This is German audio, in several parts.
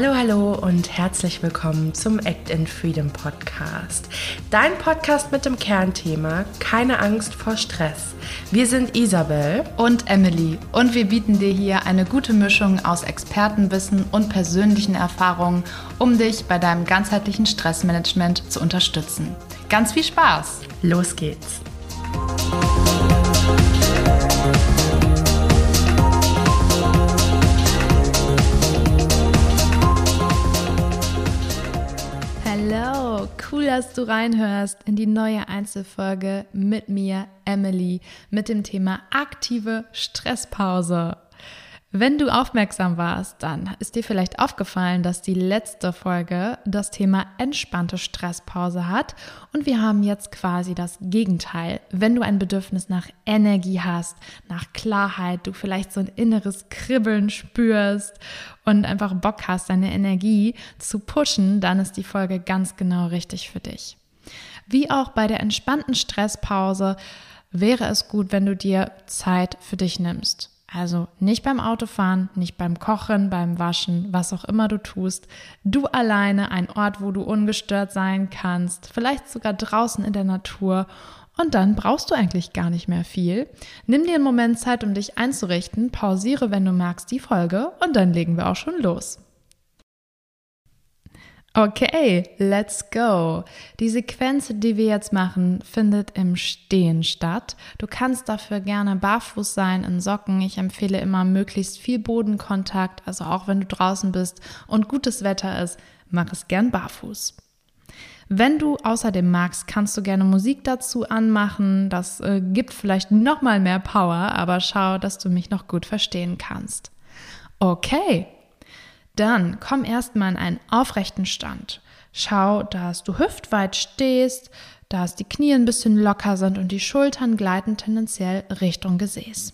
Hallo, hallo und herzlich willkommen zum Act in Freedom Podcast. Dein Podcast mit dem Kernthema Keine Angst vor Stress. Wir sind Isabel und Emily und wir bieten dir hier eine gute Mischung aus Expertenwissen und persönlichen Erfahrungen, um dich bei deinem ganzheitlichen Stressmanagement zu unterstützen. Ganz viel Spaß! Los geht's! Cool, dass du reinhörst in die neue Einzelfolge mit mir, Emily, mit dem Thema aktive Stresspause. Wenn du aufmerksam warst, dann ist dir vielleicht aufgefallen, dass die letzte Folge das Thema entspannte Stresspause hat und wir haben jetzt quasi das Gegenteil. Wenn du ein Bedürfnis nach Energie hast, nach Klarheit, du vielleicht so ein inneres Kribbeln spürst und einfach Bock hast, deine Energie zu pushen, dann ist die Folge ganz genau richtig für dich. Wie auch bei der entspannten Stresspause wäre es gut, wenn du dir Zeit für dich nimmst. Also nicht beim Autofahren, nicht beim Kochen, beim Waschen, was auch immer du tust. Du alleine, ein Ort, wo du ungestört sein kannst, vielleicht sogar draußen in der Natur. Und dann brauchst du eigentlich gar nicht mehr viel. Nimm dir einen Moment Zeit, um dich einzurichten, pausiere, wenn du magst, die Folge und dann legen wir auch schon los. Okay, let's go. Die Sequenz, die wir jetzt machen, findet im Stehen statt. Du kannst dafür gerne barfuß sein in Socken. Ich empfehle immer möglichst viel Bodenkontakt, also auch wenn du draußen bist und gutes Wetter ist, mach es gern barfuß. Wenn du außerdem magst, kannst du gerne Musik dazu anmachen. Das äh, gibt vielleicht noch mal mehr Power, aber schau, dass du mich noch gut verstehen kannst. Okay, dann komm erstmal in einen aufrechten Stand. Schau, dass du hüftweit stehst, dass die Knie ein bisschen locker sind und die Schultern gleiten tendenziell Richtung Gesäß.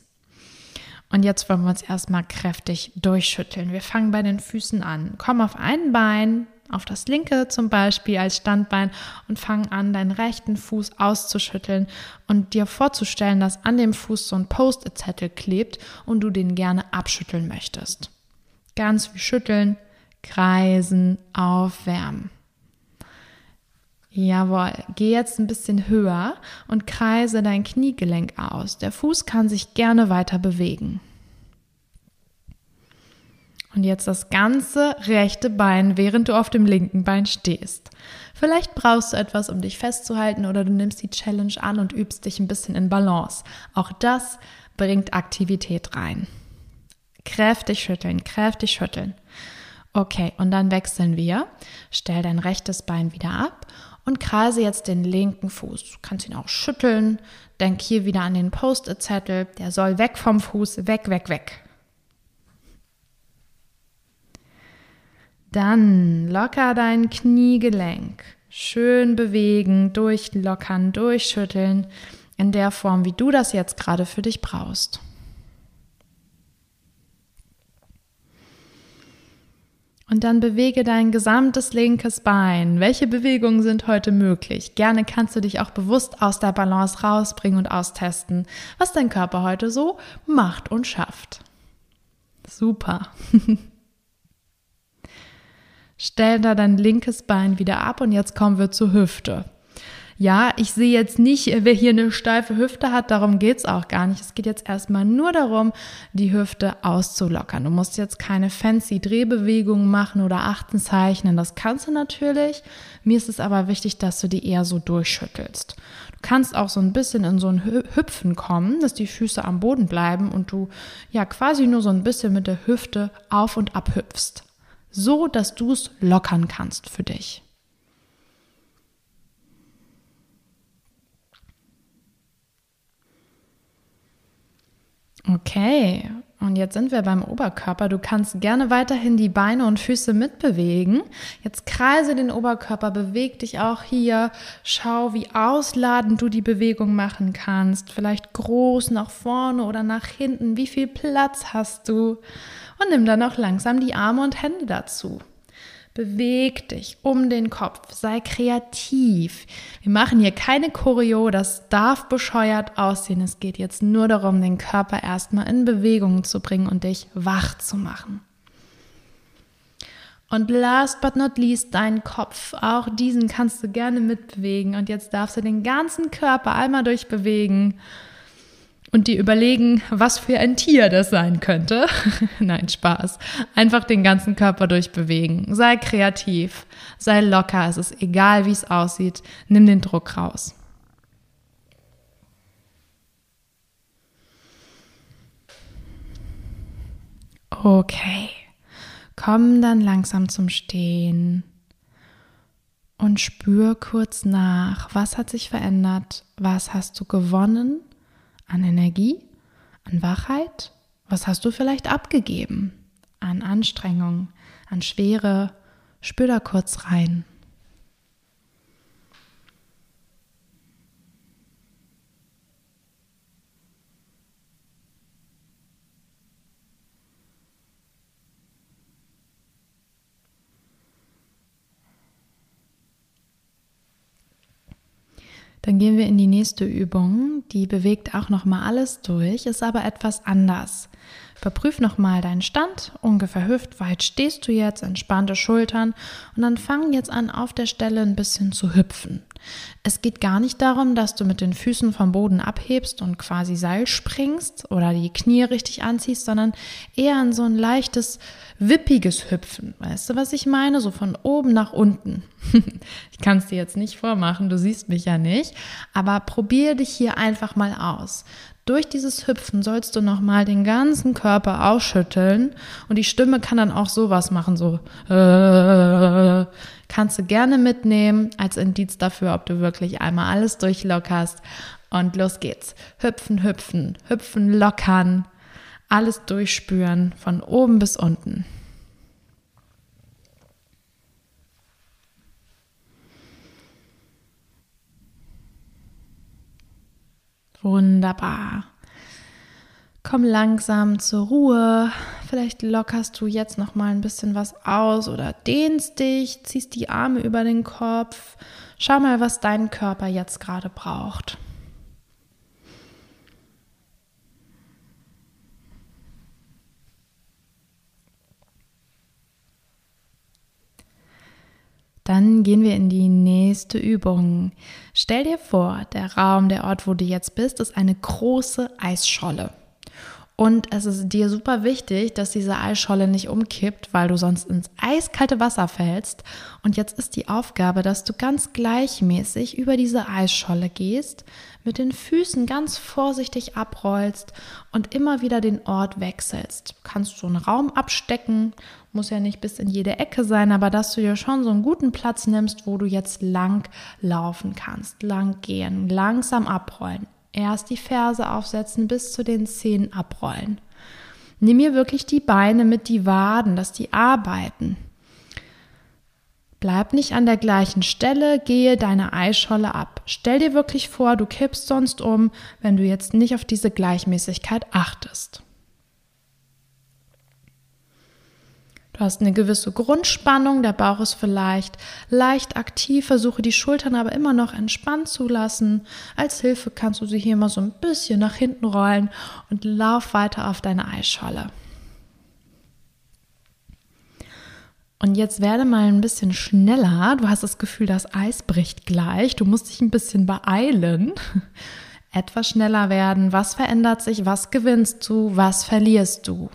Und jetzt wollen wir uns erstmal kräftig durchschütteln. Wir fangen bei den Füßen an. Komm auf ein Bein, auf das linke zum Beispiel als Standbein und fang an, deinen rechten Fuß auszuschütteln und dir vorzustellen, dass an dem Fuß so ein Post-it-Zettel klebt und du den gerne abschütteln möchtest. Ganz viel schütteln, kreisen, aufwärmen. Jawohl, geh jetzt ein bisschen höher und kreise dein Kniegelenk aus. Der Fuß kann sich gerne weiter bewegen. Und jetzt das ganze rechte Bein, während du auf dem linken Bein stehst. Vielleicht brauchst du etwas, um dich festzuhalten oder du nimmst die Challenge an und übst dich ein bisschen in Balance. Auch das bringt Aktivität rein. Kräftig schütteln, kräftig schütteln. Okay, und dann wechseln wir. Stell dein rechtes Bein wieder ab und kreise jetzt den linken Fuß. Du kannst ihn auch schütteln. Denk hier wieder an den Post-it-Zettel. Der soll weg vom Fuß, weg, weg, weg. Dann locker dein Kniegelenk. Schön bewegen, durchlockern, durchschütteln. In der Form, wie du das jetzt gerade für dich brauchst. Und dann bewege dein gesamtes linkes Bein. Welche Bewegungen sind heute möglich? Gerne kannst du dich auch bewusst aus der Balance rausbringen und austesten, was dein Körper heute so macht und schafft. Super. Stell da dein linkes Bein wieder ab und jetzt kommen wir zur Hüfte ja, ich sehe jetzt nicht, wer hier eine steife Hüfte hat, darum geht es auch gar nicht. Es geht jetzt erstmal nur darum, die Hüfte auszulockern. Du musst jetzt keine fancy Drehbewegungen machen oder Achten zeichnen. Das kannst du natürlich. Mir ist es aber wichtig, dass du die eher so durchschüttelst. Du kannst auch so ein bisschen in so ein Hüpfen kommen, dass die Füße am Boden bleiben und du ja quasi nur so ein bisschen mit der Hüfte auf und ab hüpfst. So, dass du es lockern kannst für dich. Okay, und jetzt sind wir beim Oberkörper. Du kannst gerne weiterhin die Beine und Füße mitbewegen. Jetzt kreise den Oberkörper, beweg dich auch hier. Schau, wie ausladend du die Bewegung machen kannst. Vielleicht groß nach vorne oder nach hinten. Wie viel Platz hast du? Und nimm dann auch langsam die Arme und Hände dazu. Beweg dich um den Kopf, sei kreativ. Wir machen hier keine Choreo, das darf bescheuert aussehen. Es geht jetzt nur darum, den Körper erstmal in Bewegung zu bringen und dich wach zu machen. Und last but not least deinen Kopf. Auch diesen kannst du gerne mitbewegen. Und jetzt darfst du den ganzen Körper einmal durchbewegen und dir überlegen, was für ein Tier das sein könnte. Nein, Spaß. Einfach den ganzen Körper durchbewegen. Sei kreativ, sei locker. Es ist egal, wie es aussieht. Nimm den Druck raus. Okay. Komm dann langsam zum Stehen und spür kurz nach, was hat sich verändert, was hast du gewonnen an Energie, an Wachheit, was hast du vielleicht abgegeben an Anstrengung, an Schwere. Spür da kurz rein. Dann gehen wir in die nächste Übung. Die bewegt auch noch mal alles durch, ist aber etwas anders. Überprüf nochmal deinen Stand, ungefähr hüftweit stehst du jetzt, entspannte Schultern und dann fang jetzt an, auf der Stelle ein bisschen zu hüpfen. Es geht gar nicht darum, dass du mit den Füßen vom Boden abhebst und quasi Seil springst oder die Knie richtig anziehst, sondern eher an so ein leichtes, wippiges Hüpfen. Weißt du, was ich meine? So von oben nach unten. ich kann es dir jetzt nicht vormachen, du siehst mich ja nicht, aber probier dich hier einfach mal aus. Durch dieses Hüpfen sollst du nochmal den ganzen Körper ausschütteln und die Stimme kann dann auch sowas machen, so äh, kannst du gerne mitnehmen als Indiz dafür, ob du wirklich einmal alles durchlockerst. Und los geht's. Hüpfen, hüpfen, hüpfen, lockern, alles durchspüren von oben bis unten. Wunderbar. Komm langsam zur Ruhe. Vielleicht lockerst du jetzt noch mal ein bisschen was aus oder dehnst dich, ziehst die Arme über den Kopf. Schau mal, was dein Körper jetzt gerade braucht. Dann gehen wir in die nächste Übung. Stell dir vor, der Raum, der Ort, wo du jetzt bist, ist eine große Eisscholle. Und es ist dir super wichtig, dass diese Eisscholle nicht umkippt, weil du sonst ins eiskalte Wasser fällst. Und jetzt ist die Aufgabe, dass du ganz gleichmäßig über diese Eisscholle gehst, mit den Füßen ganz vorsichtig abrollst und immer wieder den Ort wechselst. Du kannst so einen Raum abstecken, muss ja nicht bis in jede Ecke sein, aber dass du dir schon so einen guten Platz nimmst, wo du jetzt lang laufen kannst, lang gehen, langsam abrollen. Erst die Ferse aufsetzen, bis zu den Zehen abrollen. Nimm mir wirklich die Beine mit die Waden, dass die arbeiten. Bleib nicht an der gleichen Stelle, gehe deine Eischolle ab. Stell dir wirklich vor, du kippst sonst um, wenn du jetzt nicht auf diese Gleichmäßigkeit achtest. Du hast eine gewisse Grundspannung, der Bauch ist vielleicht leicht aktiv, versuche die Schultern aber immer noch entspannt zu lassen. Als Hilfe kannst du sie hier mal so ein bisschen nach hinten rollen und lauf weiter auf deine Eisscholle. Und jetzt werde mal ein bisschen schneller. Du hast das Gefühl, das Eis bricht gleich. Du musst dich ein bisschen beeilen. Etwas schneller werden. Was verändert sich? Was gewinnst du? Was verlierst du?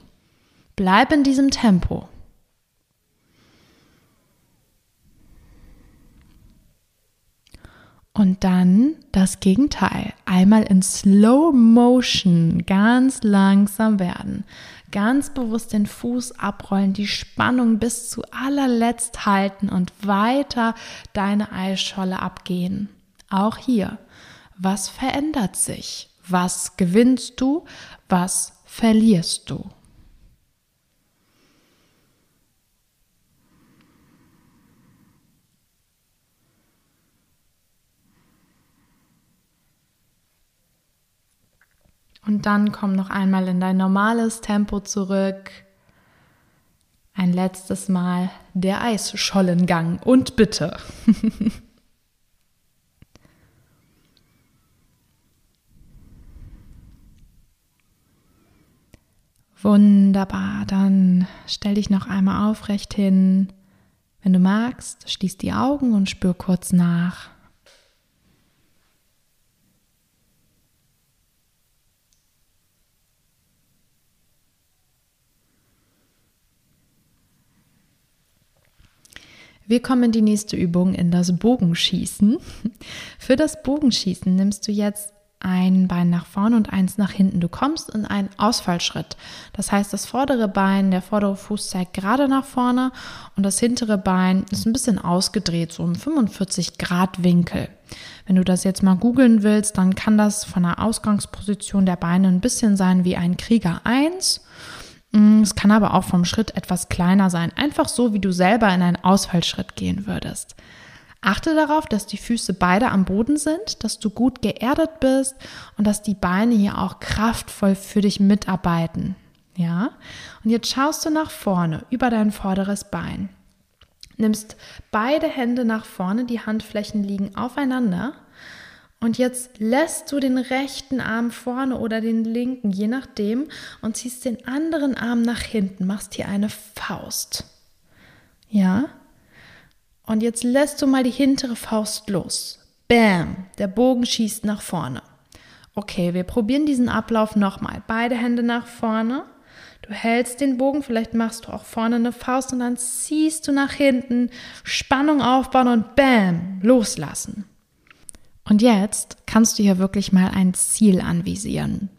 Bleib in diesem Tempo. Und dann das Gegenteil. Einmal in Slow Motion ganz langsam werden. Ganz bewusst den Fuß abrollen, die Spannung bis zu allerletzt halten und weiter deine Eisscholle abgehen. Auch hier. Was verändert sich? Was gewinnst du? Was verlierst du? Und dann komm noch einmal in dein normales Tempo zurück. Ein letztes Mal der Eisschollengang und bitte. Wunderbar, dann stell dich noch einmal aufrecht hin, Wenn du magst, schließ die Augen und spür kurz nach. Wir kommen in die nächste Übung in das Bogenschießen. Für das Bogenschießen nimmst du jetzt ein Bein nach vorne und eins nach hinten. Du kommst in einen Ausfallschritt. Das heißt, das vordere Bein, der vordere Fuß zeigt gerade nach vorne und das hintere Bein ist ein bisschen ausgedreht, so im 45 Grad Winkel. Wenn du das jetzt mal googeln willst, dann kann das von der Ausgangsposition der Beine ein bisschen sein wie ein Krieger 1. Mm, es kann aber auch vom Schritt etwas kleiner sein, einfach so, wie du selber in einen Ausfallschritt gehen würdest. Achte darauf, dass die Füße beide am Boden sind, dass du gut geerdet bist und dass die Beine hier auch kraftvoll für dich mitarbeiten. Ja? Und jetzt schaust du nach vorne über dein vorderes Bein. Nimmst beide Hände nach vorne, die Handflächen liegen aufeinander. Und jetzt lässt du den rechten Arm vorne oder den linken, je nachdem, und ziehst den anderen Arm nach hinten, machst hier eine Faust. Ja? Und jetzt lässt du mal die hintere Faust los. Bam, der Bogen schießt nach vorne. Okay, wir probieren diesen Ablauf nochmal. Beide Hände nach vorne. Du hältst den Bogen, vielleicht machst du auch vorne eine Faust und dann ziehst du nach hinten, Spannung aufbauen und bam, loslassen. Und jetzt kannst du hier wirklich mal ein Ziel anvisieren.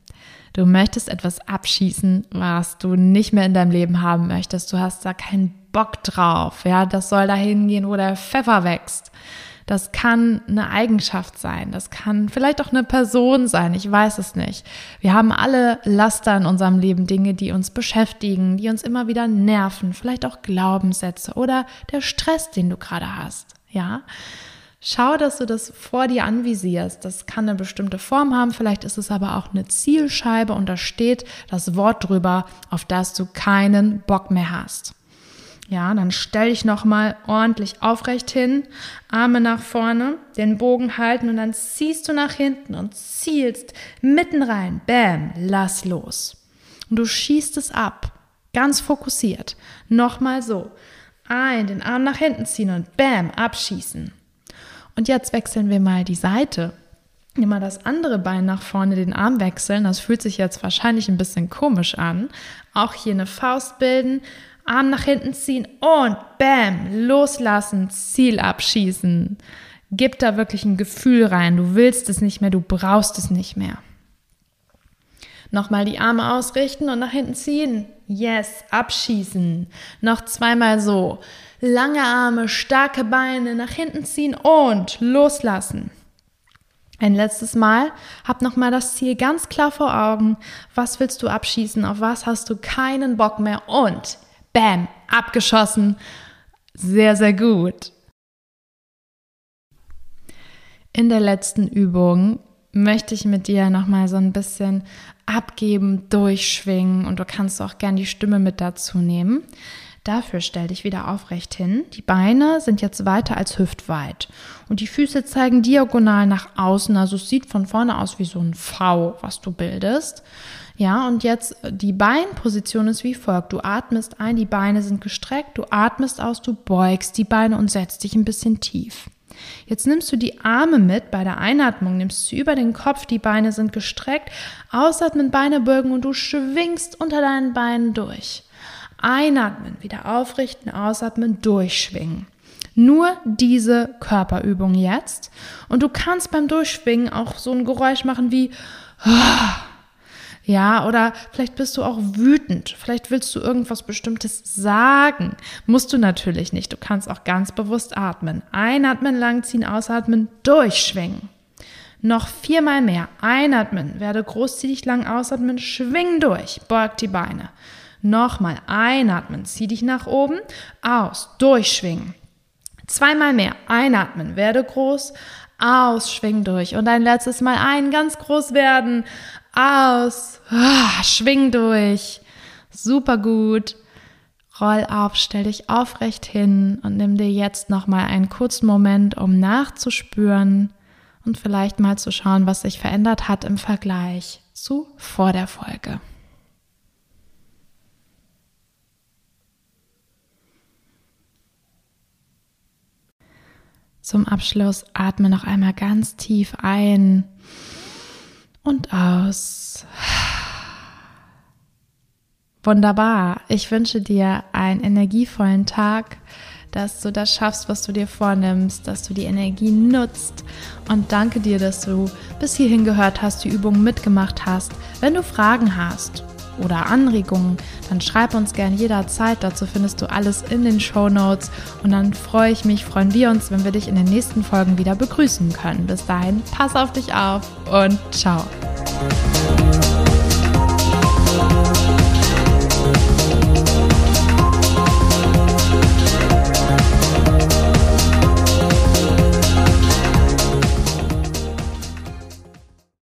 Du möchtest etwas abschießen, was du nicht mehr in deinem Leben haben möchtest. Du hast da keinen Bock drauf. Ja, das soll dahin gehen, wo der Pfeffer wächst. Das kann eine Eigenschaft sein. Das kann vielleicht auch eine Person sein. Ich weiß es nicht. Wir haben alle Laster in unserem Leben, Dinge, die uns beschäftigen, die uns immer wieder nerven. Vielleicht auch Glaubenssätze oder der Stress, den du gerade hast. Ja. Schau, dass du das vor dir anvisierst. Das kann eine bestimmte Form haben, vielleicht ist es aber auch eine Zielscheibe und da steht das Wort drüber, auf das du keinen Bock mehr hast. Ja, dann stell dich nochmal ordentlich aufrecht hin, Arme nach vorne, den Bogen halten und dann ziehst du nach hinten und zielst mitten rein. Bam, lass los. Und du schießt es ab, ganz fokussiert. Nochmal so. Ein, den Arm nach hinten ziehen und bam, abschießen. Und jetzt wechseln wir mal die Seite. Immer das andere Bein nach vorne, den Arm wechseln. Das fühlt sich jetzt wahrscheinlich ein bisschen komisch an. Auch hier eine Faust bilden, Arm nach hinten ziehen und bam, loslassen, Ziel abschießen. Gib da wirklich ein Gefühl rein. Du willst es nicht mehr, du brauchst es nicht mehr. Nochmal die Arme ausrichten und nach hinten ziehen. Yes, abschießen. Noch zweimal so. Lange Arme, starke Beine, nach hinten ziehen und loslassen. Ein letztes Mal, hab nochmal das Ziel ganz klar vor Augen. Was willst du abschießen? Auf was hast du keinen Bock mehr? Und bam, abgeschossen. Sehr, sehr gut. In der letzten Übung möchte ich mit dir nochmal so ein bisschen abgeben, durchschwingen und du kannst auch gern die Stimme mit dazu nehmen. Dafür stell dich wieder aufrecht hin. Die Beine sind jetzt weiter als hüftweit und die Füße zeigen diagonal nach außen. Also es sieht von vorne aus wie so ein V, was du bildest. Ja, und jetzt die Beinposition ist wie folgt. Du atmest ein, die Beine sind gestreckt, du atmest aus, du beugst die Beine und setzt dich ein bisschen tief. Jetzt nimmst du die Arme mit bei der Einatmung, nimmst du über den Kopf, die Beine sind gestreckt, ausatmen, Beine beugen und du schwingst unter deinen Beinen durch. Einatmen, wieder aufrichten, ausatmen, durchschwingen. Nur diese Körperübung jetzt. Und du kannst beim Durchschwingen auch so ein Geräusch machen wie, ja, oder vielleicht bist du auch wütend. Vielleicht willst du irgendwas Bestimmtes sagen. Musst du natürlich nicht. Du kannst auch ganz bewusst atmen. Einatmen, langziehen, ausatmen, durchschwingen. Noch viermal mehr. Einatmen, werde großzügig lang ausatmen, schwing durch, beug die Beine. Nochmal einatmen, zieh dich nach oben, aus, durchschwingen. Zweimal mehr, einatmen, werde groß, aus, schwing durch. Und ein letztes Mal ein, ganz groß werden, aus, ah, schwing durch. Super gut. Roll auf, stell dich aufrecht hin und nimm dir jetzt nochmal einen kurzen Moment, um nachzuspüren und vielleicht mal zu schauen, was sich verändert hat im Vergleich zu vor der Folge. Zum Abschluss atme noch einmal ganz tief ein und aus. Wunderbar. Ich wünsche dir einen energievollen Tag, dass du das schaffst, was du dir vornimmst, dass du die Energie nutzt. Und danke dir, dass du bis hierhin gehört hast, die Übung mitgemacht hast. Wenn du Fragen hast oder Anregungen, dann schreib uns gern jederzeit. Dazu findest du alles in den Show Notes. Und dann freue ich mich, freuen wir uns, wenn wir dich in den nächsten Folgen wieder begrüßen können. Bis dahin, pass auf dich auf und ciao.